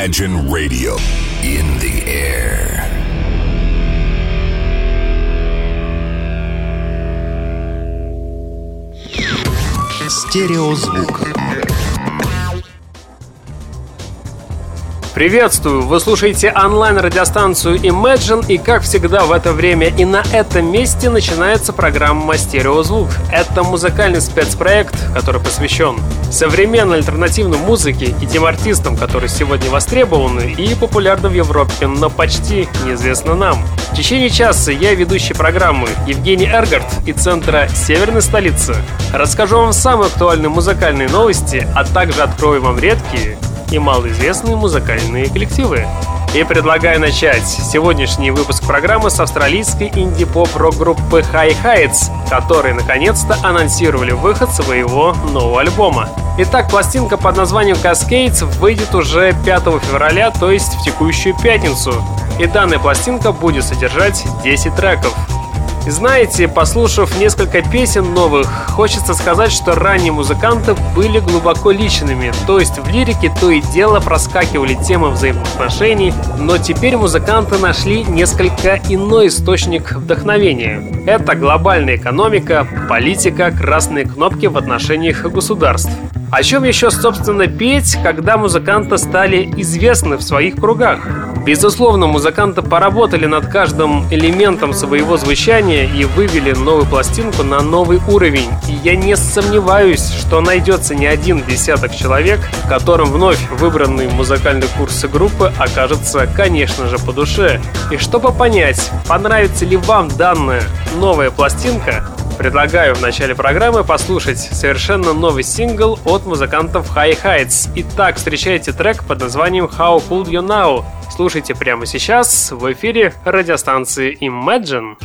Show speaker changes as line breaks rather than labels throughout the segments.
Imagine Radio in the air.
Стереозвук.
Приветствую! Вы слушаете онлайн-радиостанцию Imagine, и как всегда в это время и на этом месте начинается программа «Стереозвук». Это музыкальный спецпроект, который посвящен современной альтернативной музыке и тем артистам, которые сегодня востребованы и популярны в Европе, но почти неизвестны нам. В течение часа я, ведущий программы Евгений Эргард и центра Северной столицы, расскажу вам самые актуальные музыкальные новости, а также открою вам редкие и малоизвестные музыкальные коллективы. И предлагаю начать сегодняшний выпуск программы с австралийской инди-поп-рок-группы High Heights, которые наконец-то анонсировали выход своего нового альбома. Итак, пластинка под названием Cascades выйдет уже 5 февраля, то есть в текущую пятницу. И данная пластинка будет содержать 10 треков. Знаете, послушав несколько песен новых, хочется сказать, что ранние музыканты были глубоко личными, то есть в лирике то и дело проскакивали темы взаимоотношений, но теперь музыканты нашли несколько иной источник вдохновения. Это глобальная экономика, политика, красные кнопки в отношениях государств. О чем еще, собственно, петь, когда музыканты стали известны в своих кругах? Безусловно, музыканты поработали над каждым элементом своего звучания и вывели новую пластинку на новый уровень. И я не сомневаюсь, что найдется не один десяток человек, которым вновь выбранные музыкальные курсы группы окажутся, конечно же, по душе. И чтобы понять, понравится ли вам данная новая пластинка, Предлагаю в начале программы послушать совершенно новый сингл от музыкантов High Heights. Итак, встречайте трек под названием How Could You Now. Слушайте прямо сейчас в эфире радиостанции Imagine.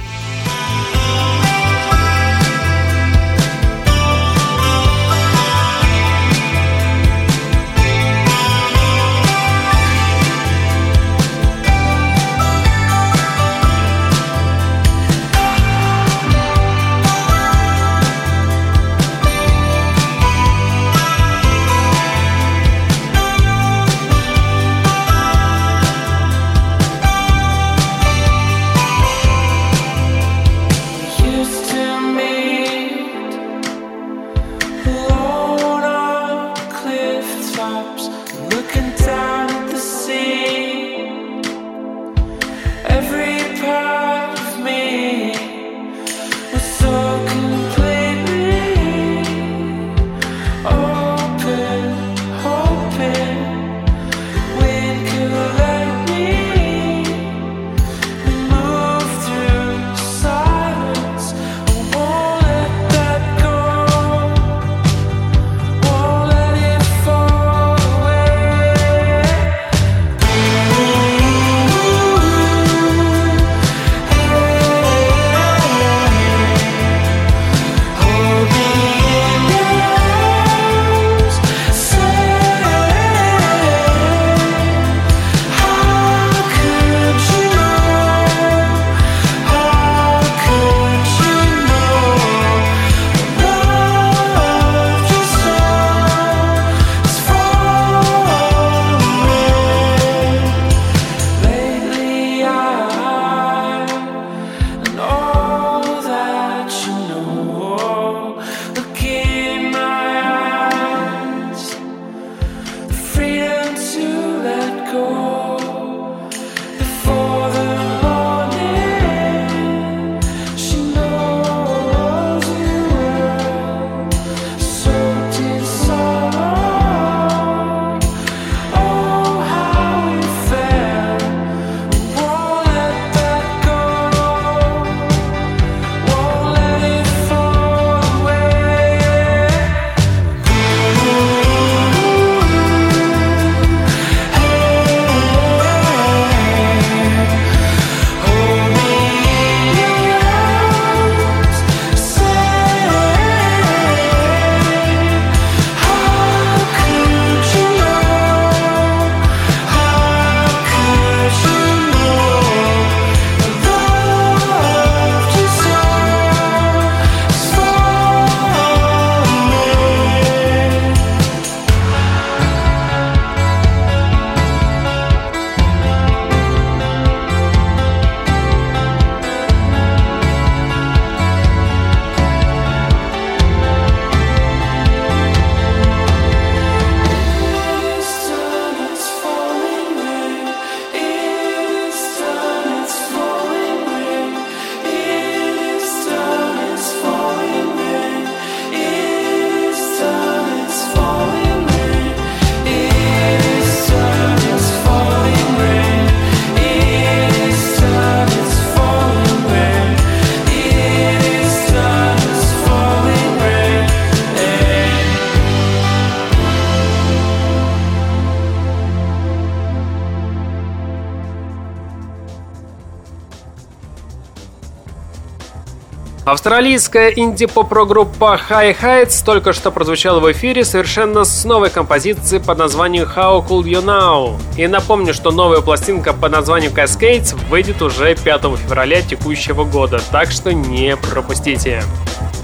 Австралийская инди-поп-группа High Heights только что прозвучала в эфире совершенно с новой композицией под названием How Cool You Now. И напомню, что новая пластинка под названием Cascades выйдет уже 5 февраля текущего года, так что не пропустите.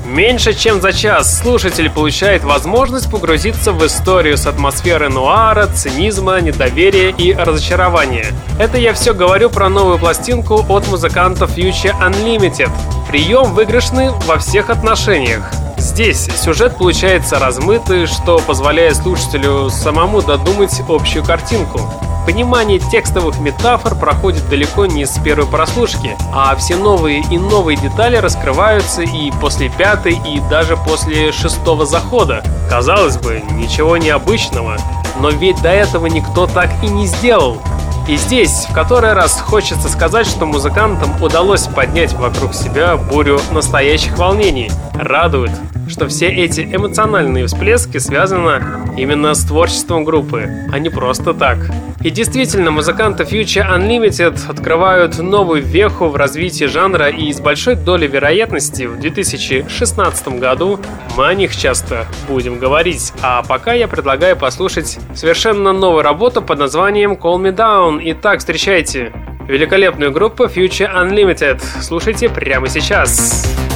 Меньше чем за час слушатель получает возможность погрузиться в историю с атмосферой нуара, цинизма, недоверия и разочарования. Это я все говорю про новую пластинку от музыкантов Future Unlimited. Прием выигрышный во всех отношениях. Здесь сюжет получается размытый, что позволяет слушателю самому додумать общую картинку. Понимание текстовых метафор проходит далеко не с первой прослушки, а все новые и новые детали раскрываются и после пятой, и даже после шестого захода. Казалось бы, ничего необычного, но ведь до этого никто так и не сделал. И здесь в который раз хочется сказать, что музыкантам удалось поднять вокруг себя бурю настоящих волнений. Радует, что все эти эмоциональные всплески связаны именно с творчеством группы, а не просто так. И действительно, музыканты Future Unlimited открывают новую веху в развитии жанра и с большой долей вероятности в 2016 году мы о них часто будем говорить. А пока я предлагаю послушать совершенно новую работу под названием Call Me Down. Итак, встречайте великолепную группу Future Unlimited. Слушайте прямо сейчас. Сейчас.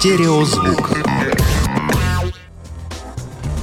Стереозвук.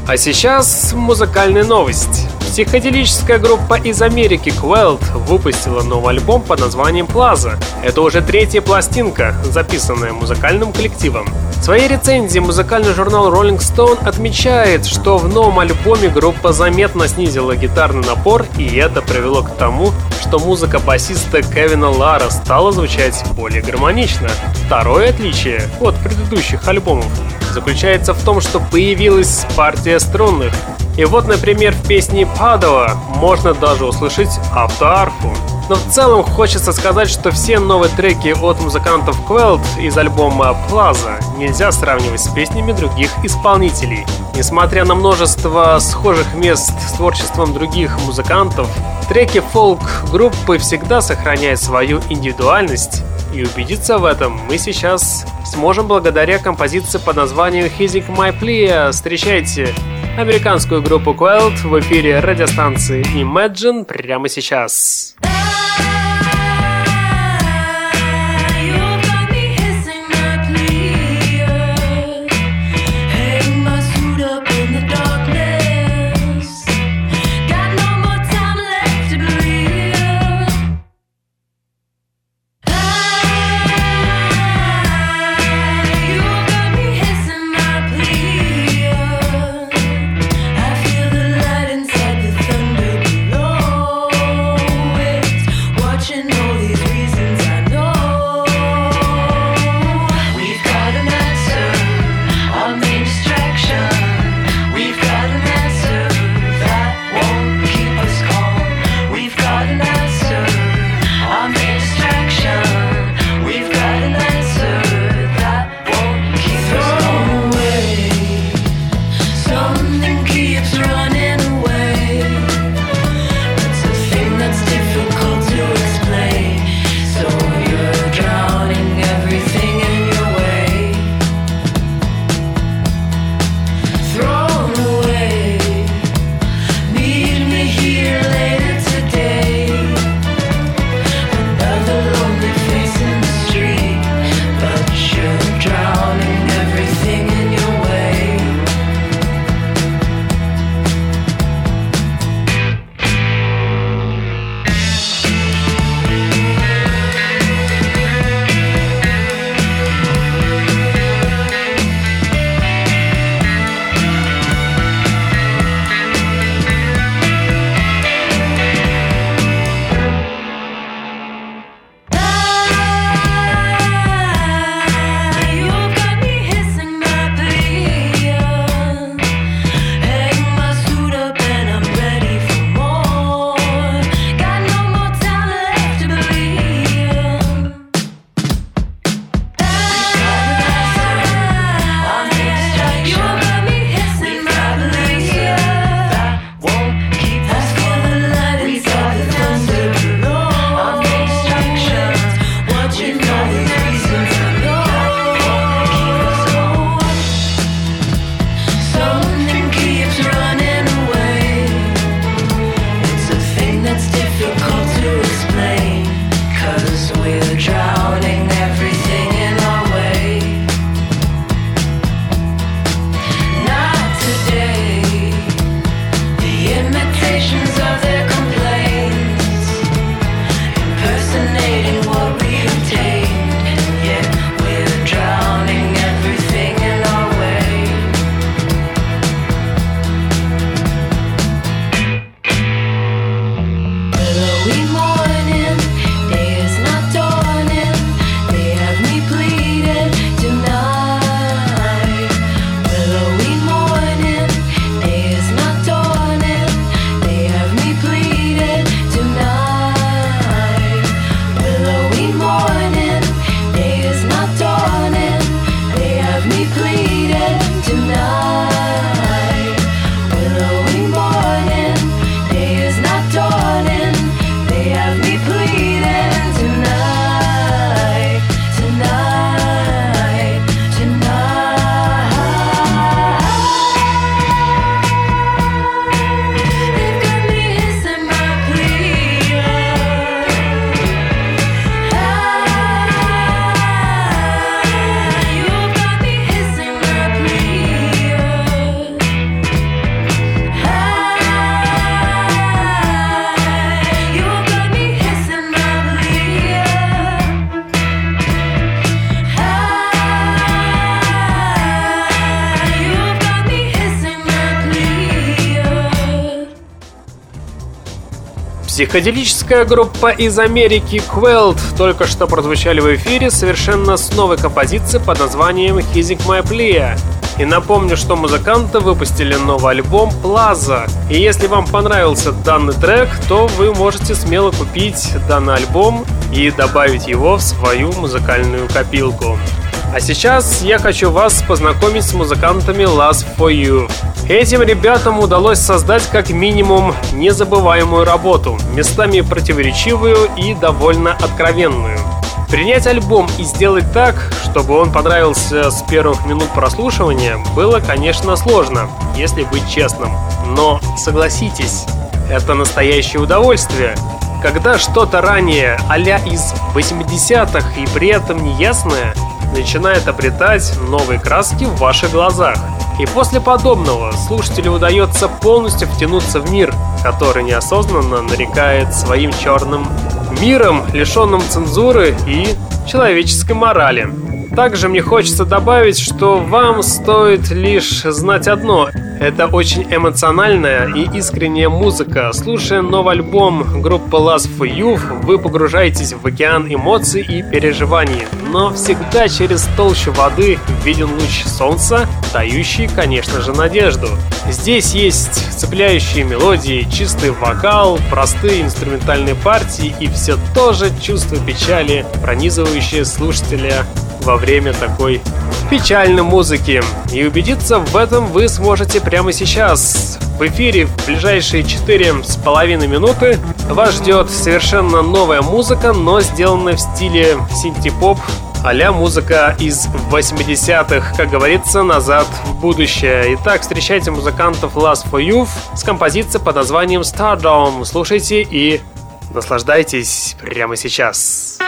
А сейчас музыкальная новость. Психоделическая группа из Америки Quelt выпустила новый альбом под названием Plaza. Это уже третья пластинка, записанная музыкальным коллективом. В своей рецензии музыкальный журнал Rolling Stone отмечает, что в новом альбоме группа заметно снизила гитарный напор, и это привело к тому, что музыка басиста Кевина Лара стала звучать более гармонично. Второе отличие от предыдущих альбомов заключается в том, что появилась партия струнных. И вот, например, в песне Падова можно даже услышать автоарфу. Но в целом хочется сказать, что все новые треки от музыкантов Quelt из альбома Plaza нельзя сравнивать с песнями других исполнителей. Несмотря на множество схожих мест с творчеством других музыкантов, треки фолк-группы всегда сохраняют свою индивидуальность, и убедиться в этом мы сейчас сможем благодаря композиции под названием Hissing My Plea. Встречайте американскую группу Quelt в эфире радиостанции Imagine прямо сейчас.
I
Психоделическая группа из Америки Quelled только что прозвучали в эфире совершенно с новой композицией под названием Hizing My Plea. И напомню, что музыканты выпустили новый альбом Plaza. И если вам понравился данный трек, то вы можете смело купить данный альбом и добавить его в свою музыкальную копилку. А сейчас я хочу вас познакомить с музыкантами Last For You. Этим ребятам удалось создать как минимум незабываемую работу, местами противоречивую и довольно откровенную. Принять альбом и сделать так, чтобы он понравился с первых минут прослушивания, было, конечно, сложно, если быть честным. Но согласитесь, это настоящее удовольствие. Когда что-то ранее а из 80-х и при этом неясное, начинает обретать новые краски в ваших глазах. И после подобного слушателю удается полностью втянуться в мир, который неосознанно нарекает своим черным миром, лишенным цензуры и человеческой морали. Также мне хочется добавить, что вам стоит лишь знать одно. Это очень эмоциональная и искренняя музыка. Слушая новый альбом группы Last for Youth, вы погружаетесь в океан эмоций и переживаний. Но всегда через толщу воды виден луч солнца, дающий, конечно же, надежду. Здесь есть цепляющие мелодии, чистый вокал, простые инструментальные партии и все то же чувство печали, пронизывающее слушателя во время такой печальной музыки. И убедиться в этом вы сможете прямо сейчас. В эфире в ближайшие четыре с половиной минуты вас ждет совершенно новая музыка, но сделанная в стиле синти-поп а музыка из 80-х, как говорится, назад в будущее. Итак, встречайте музыкантов Last for Youth с композицией под названием Stardom. Слушайте и наслаждайтесь прямо сейчас.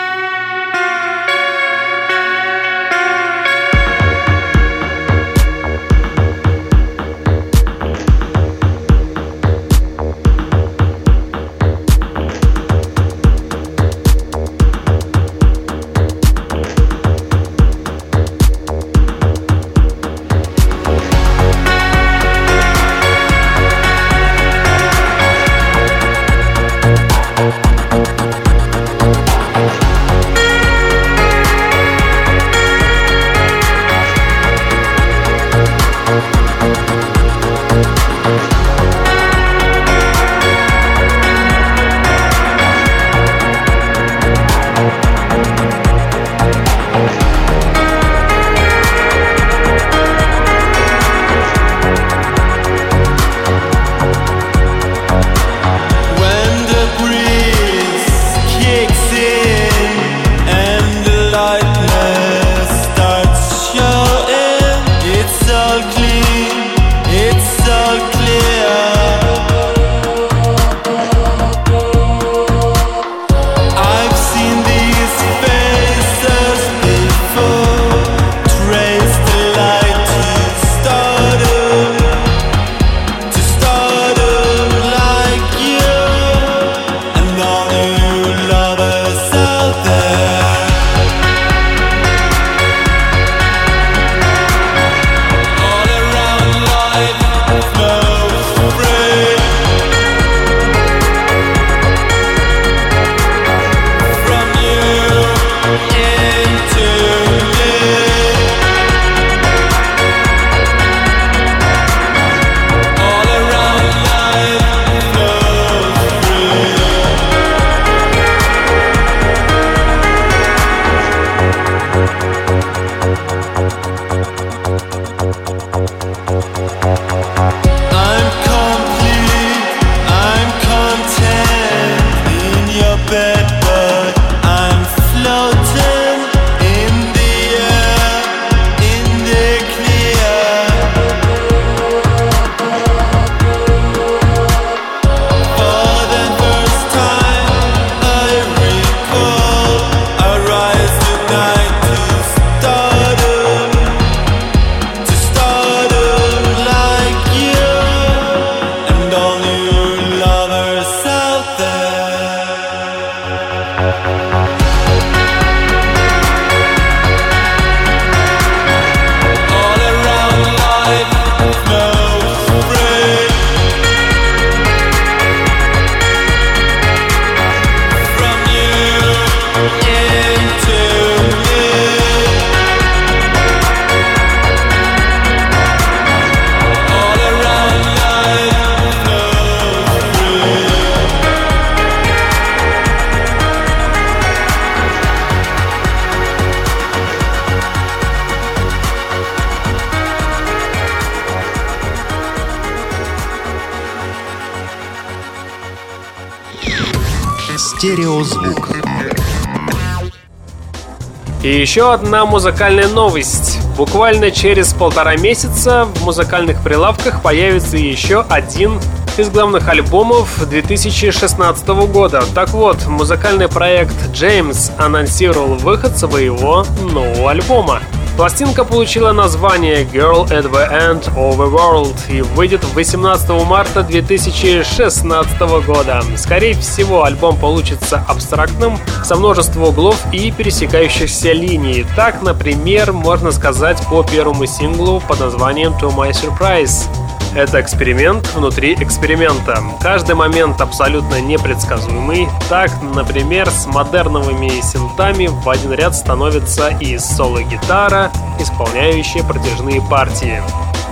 Еще одна музыкальная новость. Буквально через полтора месяца в музыкальных прилавках появится еще один из главных альбомов 2016 года. Так вот, музыкальный проект James анонсировал выход своего нового альбома. Пластинка получила название Girl at the End of the World и выйдет 18 марта 2016 года. Скорее всего, альбом получится абстрактным, со множеством углов и пересекающихся линий. Так, например, можно сказать по первому синглу под названием To My Surprise. Это эксперимент внутри эксперимента. Каждый момент абсолютно непредсказуемый. Так, например, с модерновыми синтами в один ряд становится и соло-гитара, исполняющая протяжные партии.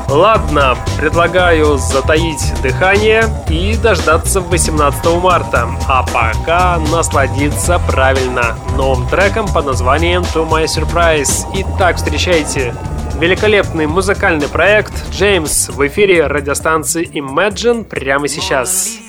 Ладно, предлагаю затаить дыхание и дождаться 18 марта, а пока насладиться правильно новым треком под названием To My Surprise. Итак, встречайте Великолепный музыкальный проект Джеймс в эфире радиостанции Imagine прямо сейчас.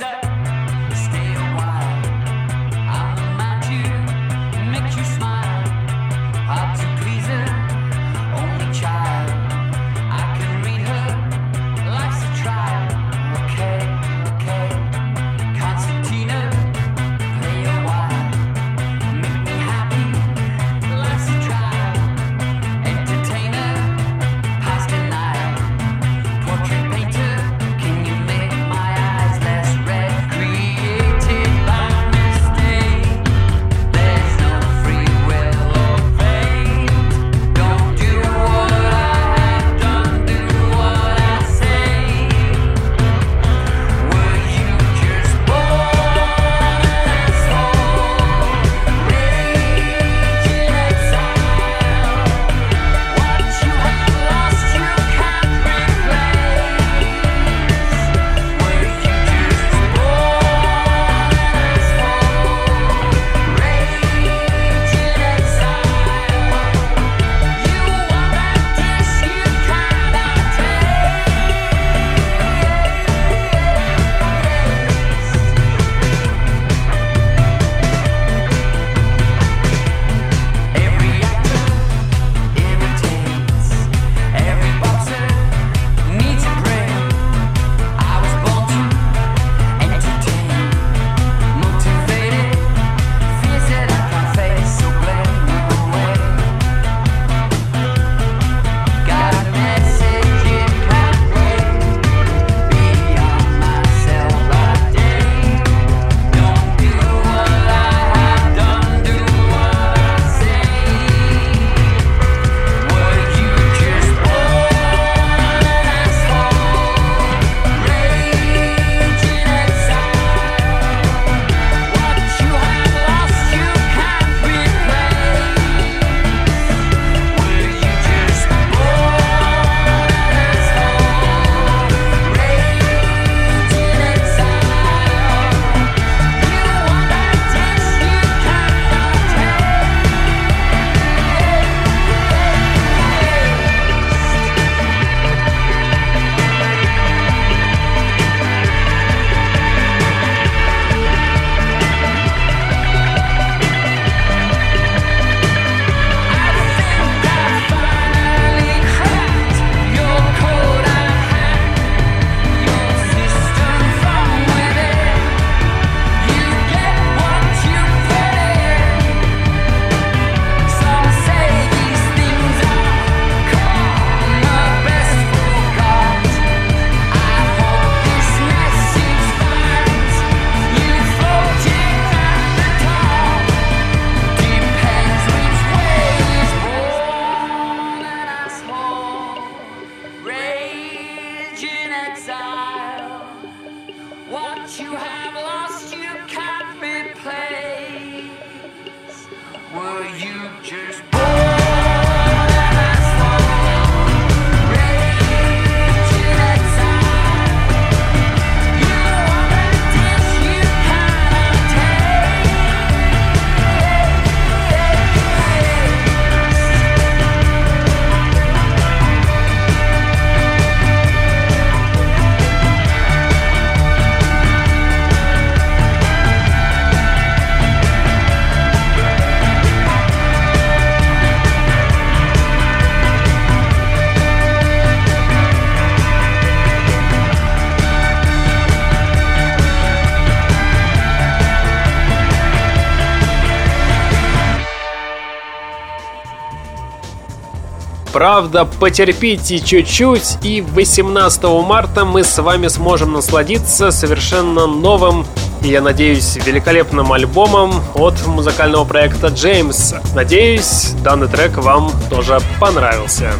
Правда, потерпите чуть-чуть, и 18 марта мы с вами сможем насладиться совершенно новым и, я надеюсь, великолепным альбомом от музыкального проекта Джеймс. Надеюсь, данный трек вам тоже понравился.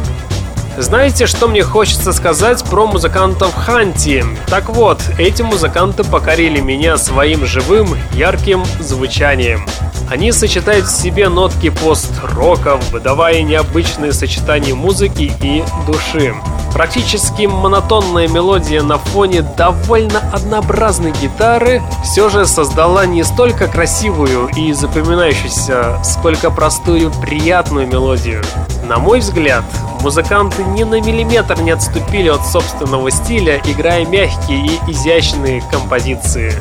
Знаете, что мне хочется сказать про музыкантов Ханти? Так вот, эти музыканты покорили меня своим живым, ярким звучанием. Они сочетают в себе нотки пост-рока, выдавая необычные сочетания музыки и души. Практически монотонная мелодия на фоне довольно однообразной гитары все же создала не столько красивую и запоминающуюся, сколько простую приятную мелодию. На мой взгляд, музыканты ни на миллиметр не отступили от собственного стиля, играя мягкие и изящные композиции.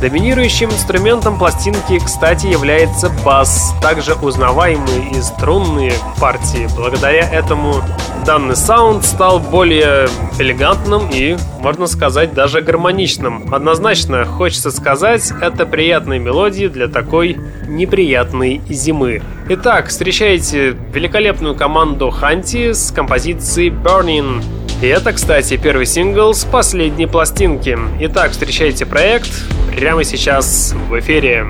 Доминирующим инструментом пластинки, кстати, является бас, также узнаваемые и струнные партии. Благодаря этому данный саунд стал более элегантным и, можно сказать, даже гармоничным. Однозначно, хочется сказать, это приятные мелодии для такой неприятной зимы. Итак, встречайте великолепную команду Ханти с композицией Burning. И это, кстати, первый сингл с последней пластинки. Итак, встречайте проект прямо сейчас в эфире.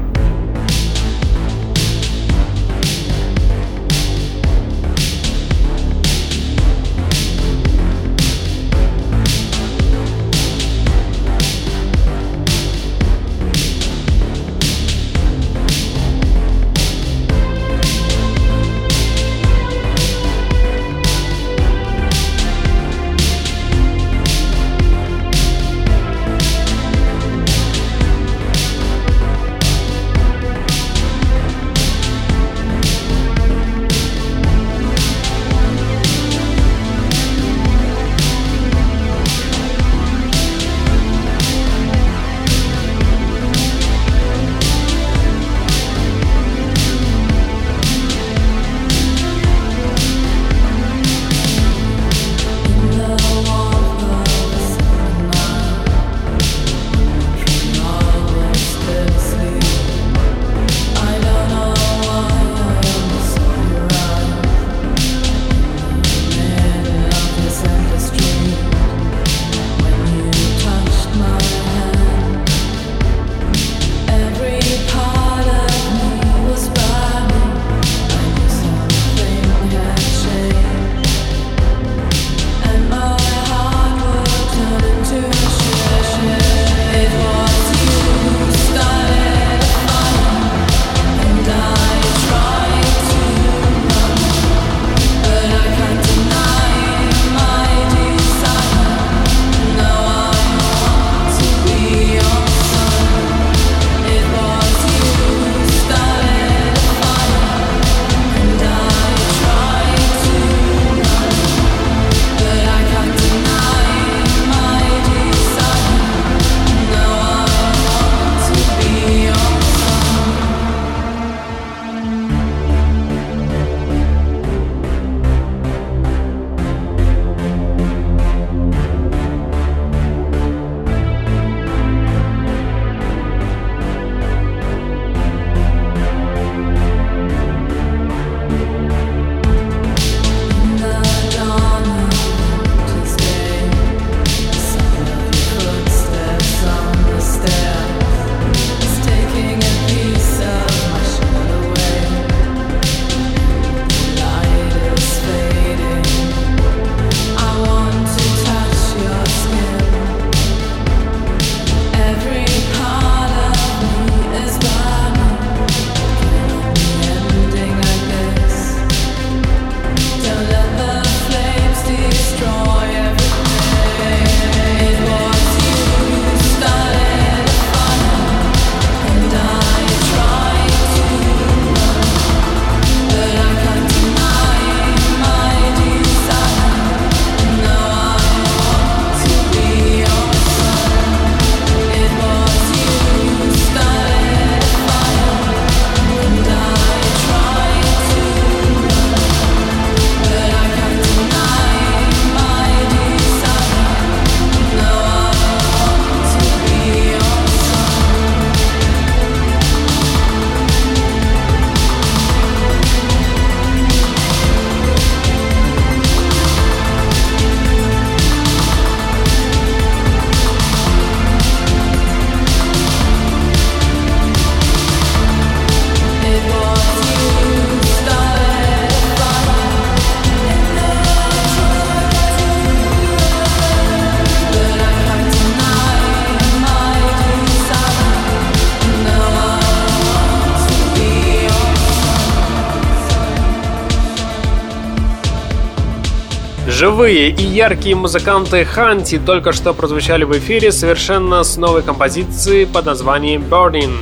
Живые и яркие музыканты Ханти только что прозвучали в эфире совершенно с новой композицией под названием Burning.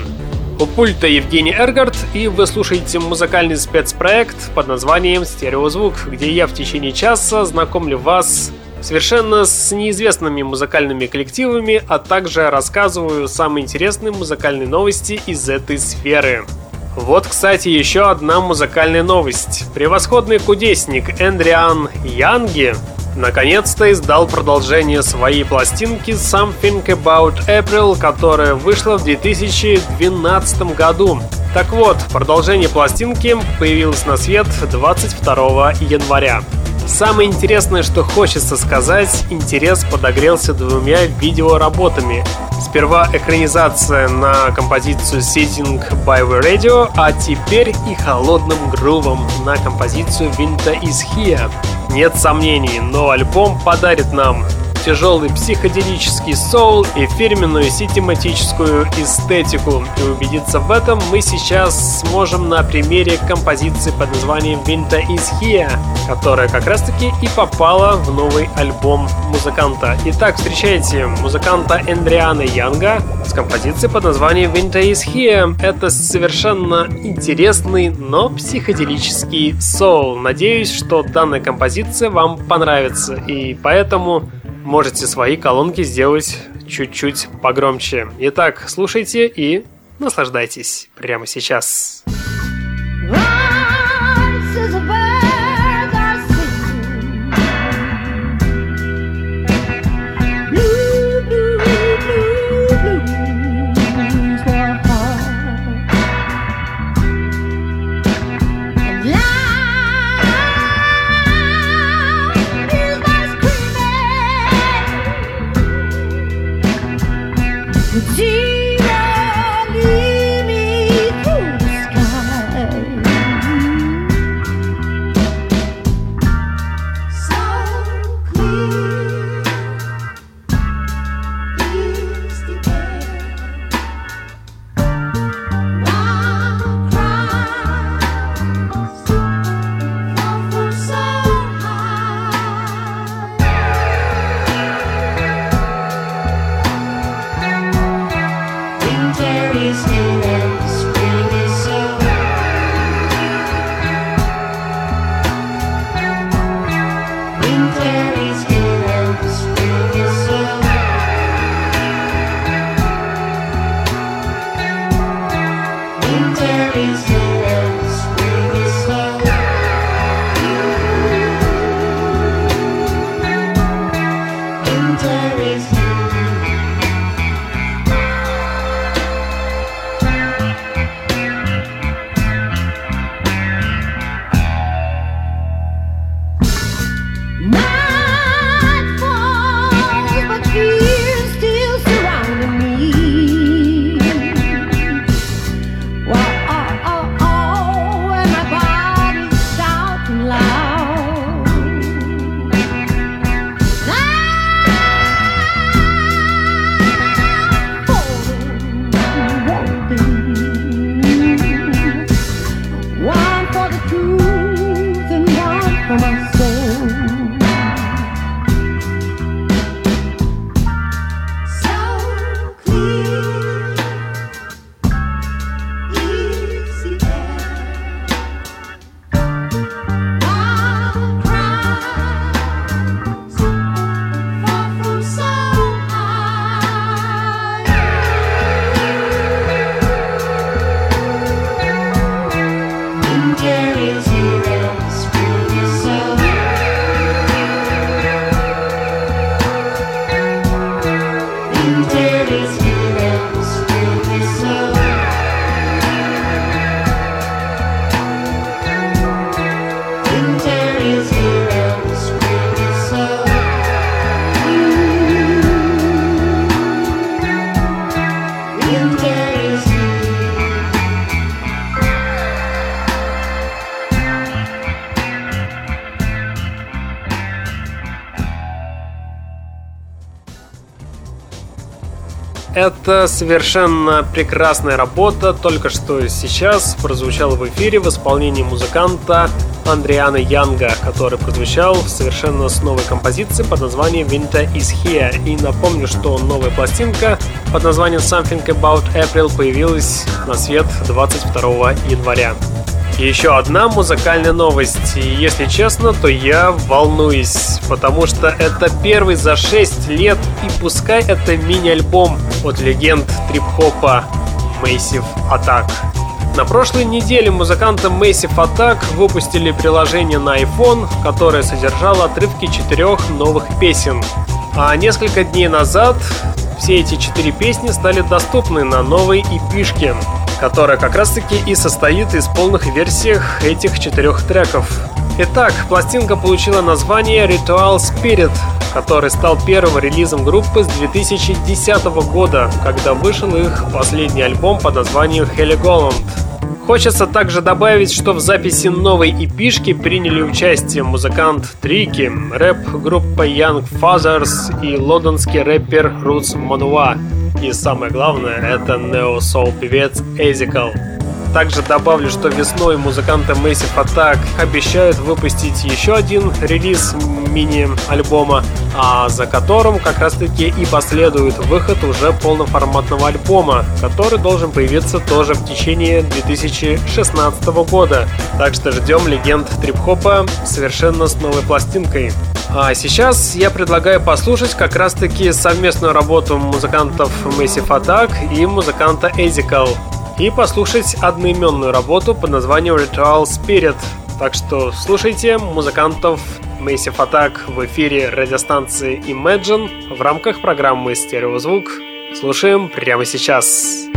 У пульта Евгений Эргард, и вы слушаете музыкальный спецпроект под названием «Стереозвук», где я в течение часа знакомлю вас совершенно с неизвестными музыкальными коллективами, а также рассказываю самые интересные музыкальные новости из этой сферы. Вот, кстати, еще одна музыкальная новость. Превосходный кудесник Эндриан Янги наконец-то издал продолжение своей пластинки Something About April, которая вышла в 2012 году. Так вот, продолжение пластинки появилось на свет 22 января. Самое интересное, что хочется сказать, интерес подогрелся двумя видеоработами. Сперва экранизация на композицию Sitting by the Radio, а теперь и холодным грувом на композицию Winter is Here. Нет сомнений, но альбом подарит нам тяжелый психоделический соул и фирменную синематическую эстетику. И убедиться в этом мы сейчас сможем на примере композиции под названием Winter is Here, которая как раз таки и попала в новый альбом музыканта. Итак, встречайте музыканта Эндриана Янга с композицией под названием Winter is Here. Это совершенно интересный, но психоделический соул. Надеюсь, что данная композиция вам понравится, и поэтому можете свои колонки сделать чуть-чуть погромче. Итак, слушайте и наслаждайтесь прямо сейчас. Это совершенно прекрасная работа, только что сейчас прозвучала в эфире в исполнении музыканта Андриана Янга, который прозвучал совершенно с новой композицией под названием Winter is Here. И напомню, что новая пластинка под названием Something About April появилась на свет 22 января. Еще одна музыкальная новость. И если честно, то я волнуюсь, потому что это первый за 6 лет, и пускай это мини-альбом от легенд трип-хопа Massive Attack. На прошлой неделе музыканты Massive Attack выпустили приложение на iPhone, которое содержало отрывки четырех новых песен. А несколько дней назад все эти четыре песни стали доступны на новой эпишке, которая как раз таки и состоит из полных версий этих четырех треков. Итак, пластинка получила название Ritual Spirit, который стал первым релизом группы с 2010 года, когда вышел их последний альбом под названием Heligoland. Хочется также добавить, что в записи новой эпишки приняли участие музыкант Трики, рэп-группа Young Fathers и лондонский рэпер Roots Manua. И самое главное, это нео-соул певец Эзикал. Также добавлю, что весной музыканты Massive Attack обещают выпустить еще один релиз мини-альбома, а за которым как раз таки и последует выход уже полноформатного альбома, который должен появиться тоже в течение 2016 года. Так что ждем легенд трип-хопа совершенно с новой пластинкой. А сейчас я предлагаю послушать как раз таки совместную работу музыкантов Massive Attack и музыканта Ezical и послушать одноименную работу под названием Ritual Spirit. Так что слушайте музыкантов Massive Attack в эфире радиостанции Imagine в рамках программы «Стереозвук». Слушаем прямо сейчас.
Стереозвук.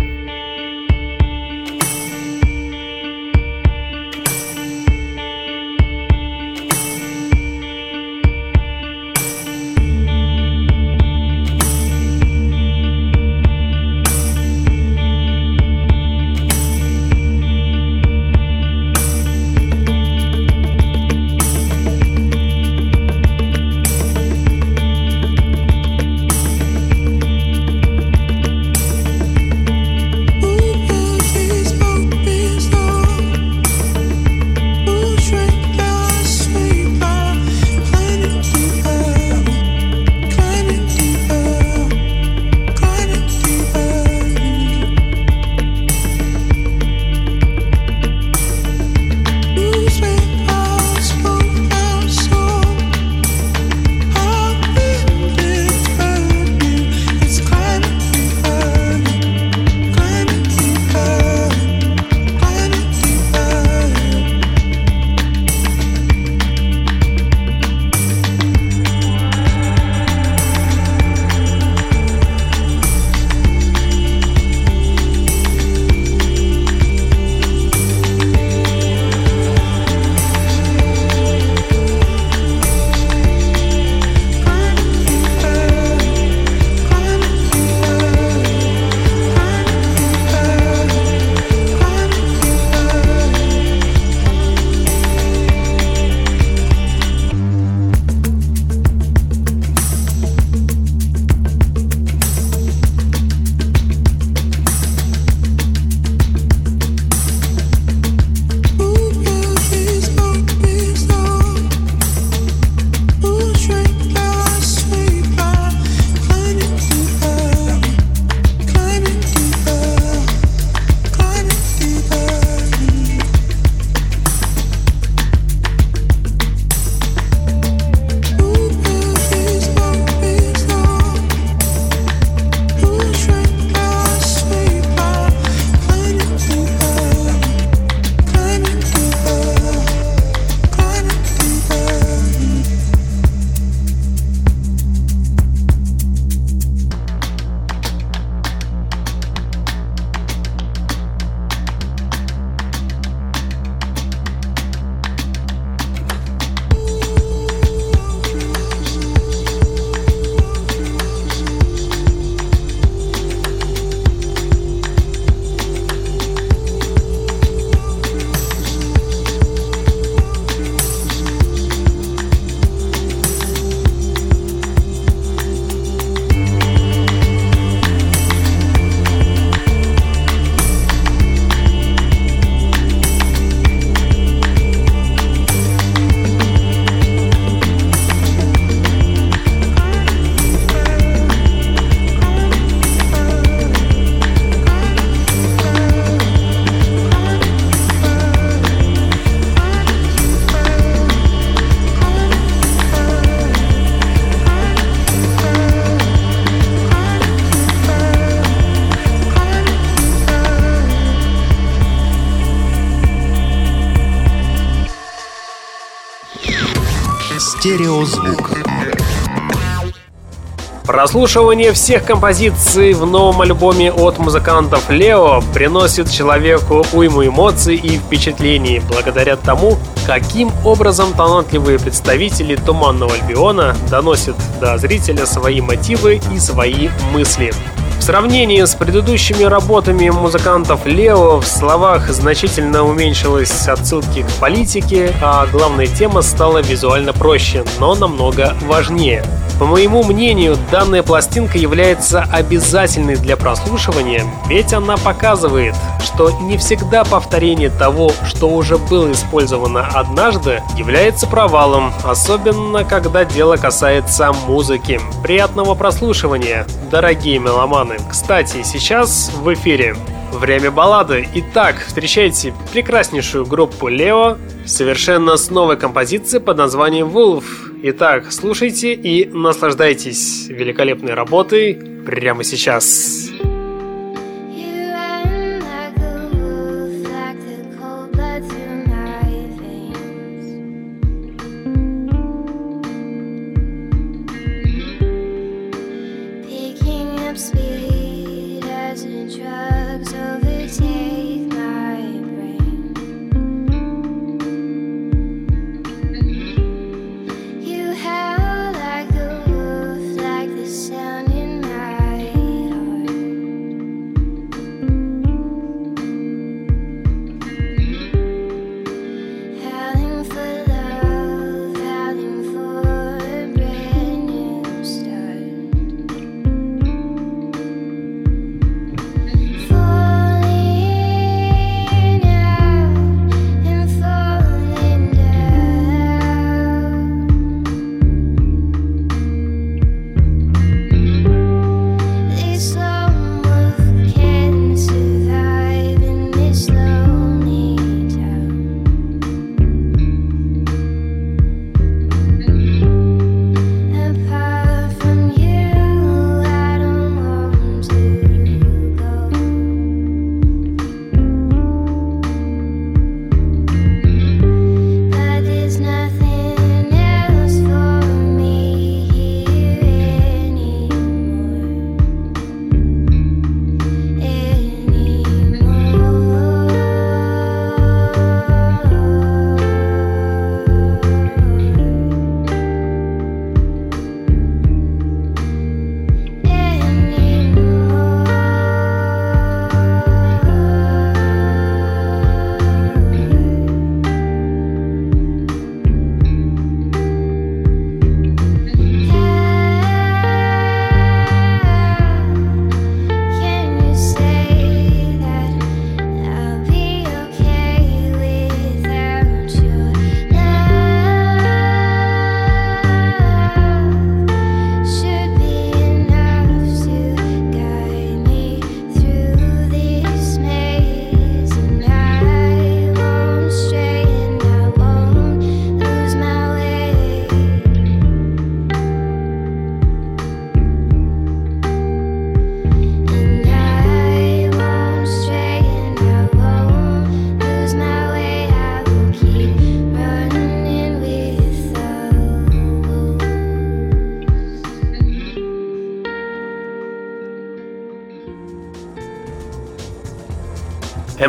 Прослушивание всех композиций в новом альбоме от музыкантов Лео приносит человеку уйму эмоций и впечатлений благодаря тому, каким образом талантливые представители Туманного Альбиона доносят до зрителя свои мотивы и свои мысли. В сравнении с предыдущими работами музыкантов Лео в словах значительно уменьшилось отсылки к политике, а главная тема стала визуально проще, но намного важнее. По моему мнению, данная пластинка является обязательной для прослушивания, ведь она показывает, что не всегда повторение того, что уже было использовано однажды, является провалом, особенно когда дело касается музыки. Приятного прослушивания, дорогие меломаны! Кстати, сейчас в эфире Время баллады. Итак, встречайте прекраснейшую группу Лео совершенно с новой композицией под названием Wolf. Итак, слушайте и наслаждайтесь великолепной работой прямо сейчас.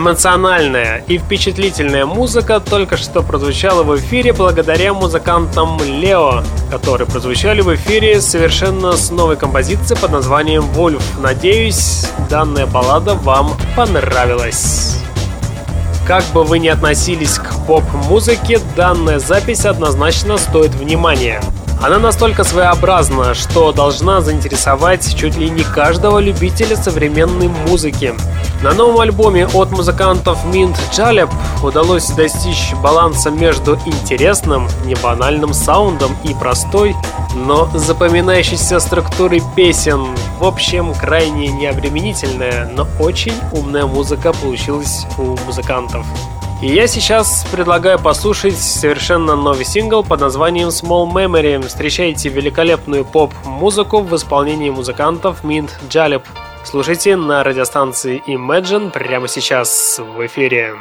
Эмоциональная и впечатлительная музыка только что прозвучала в эфире благодаря музыкантам Лео, которые прозвучали в эфире совершенно с новой композицией под названием «Вольф». Надеюсь, данная баллада вам понравилась. Как бы вы ни относились к поп-музыке, данная запись однозначно стоит внимания. Она настолько своеобразна, что должна заинтересовать чуть ли не каждого любителя современной музыки. На новом альбоме от музыкантов Mint Jaleb удалось достичь баланса между интересным, небанальным саундом и простой, но запоминающейся структурой песен. В общем, крайне необременительная, но очень умная музыка получилась у музыкантов. И я сейчас предлагаю послушать совершенно новый сингл под названием Small Memory. Встречайте великолепную поп-музыку в исполнении музыкантов Mint Jaleb. Слушайте на радиостанции Imagine прямо сейчас в эфире.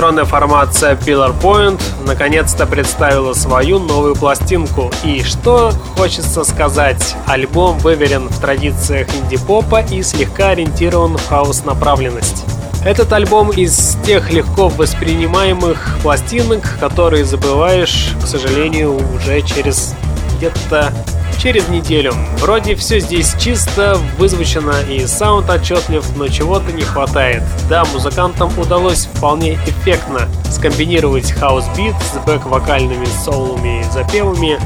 Электронная формация Pillar Point наконец-то представила свою новую пластинку. И что хочется сказать, альбом выверен в традициях инди-попа и слегка ориентирован в хаос-направленность. Этот альбом из тех легко воспринимаемых пластинок, которые забываешь, к сожалению, уже через где-то через неделю. Вроде все здесь чисто, вызвучено и саунд отчетлив, но чего-то не хватает. Да, музыкантам удалось вполне эффектно скомбинировать хаус-бит с бэк-вокальными соулами и запевами,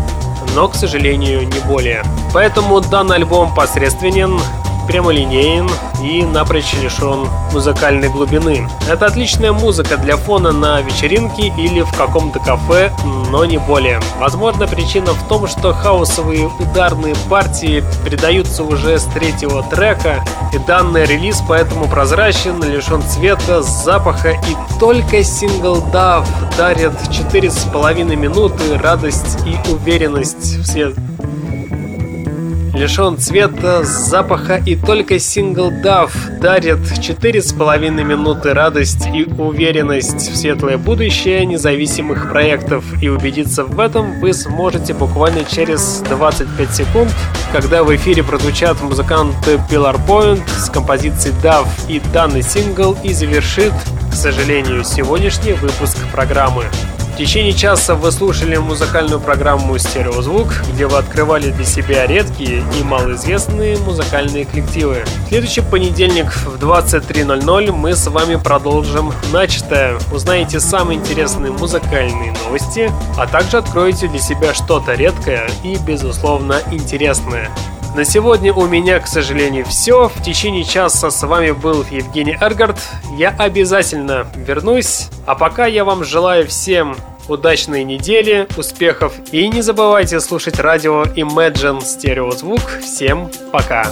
но, к сожалению, не более. Поэтому данный альбом посредственен, прямолинеен и напрочь лишен музыкальной глубины. Это отличная музыка для фона на вечеринке или в каком-то кафе, но не более. Возможно, причина в том, что хаусовые ударные партии передаются уже с третьего трека, и данный релиз поэтому прозрачен, лишен цвета, запаха, и только сингл Dove дарит 4,5 минуты радость и уверенность в свет лишен цвета, запаха и только сингл Dove дарит 4,5 минуты радость и уверенность в светлое будущее независимых проектов. И убедиться в этом вы сможете буквально через 25 секунд, когда в эфире прозвучат музыканты Pillar Point с композицией Dove и данный сингл и завершит, к сожалению, сегодняшний выпуск программы. В течение часа вы слушали музыкальную программу «Стереозвук», где вы открывали для себя редкие и малоизвестные музыкальные коллективы. В следующий понедельник в 23.00 мы с вами продолжим начатое. Узнаете самые интересные музыкальные новости, а также откроете для себя что-то редкое и, безусловно, интересное. На сегодня у меня, к сожалению, все. В течение часа с вами был Евгений Эргард. Я обязательно вернусь. А пока я вам желаю всем удачной недели, успехов и не забывайте слушать радио Imagine Стереозвук. Всем пока!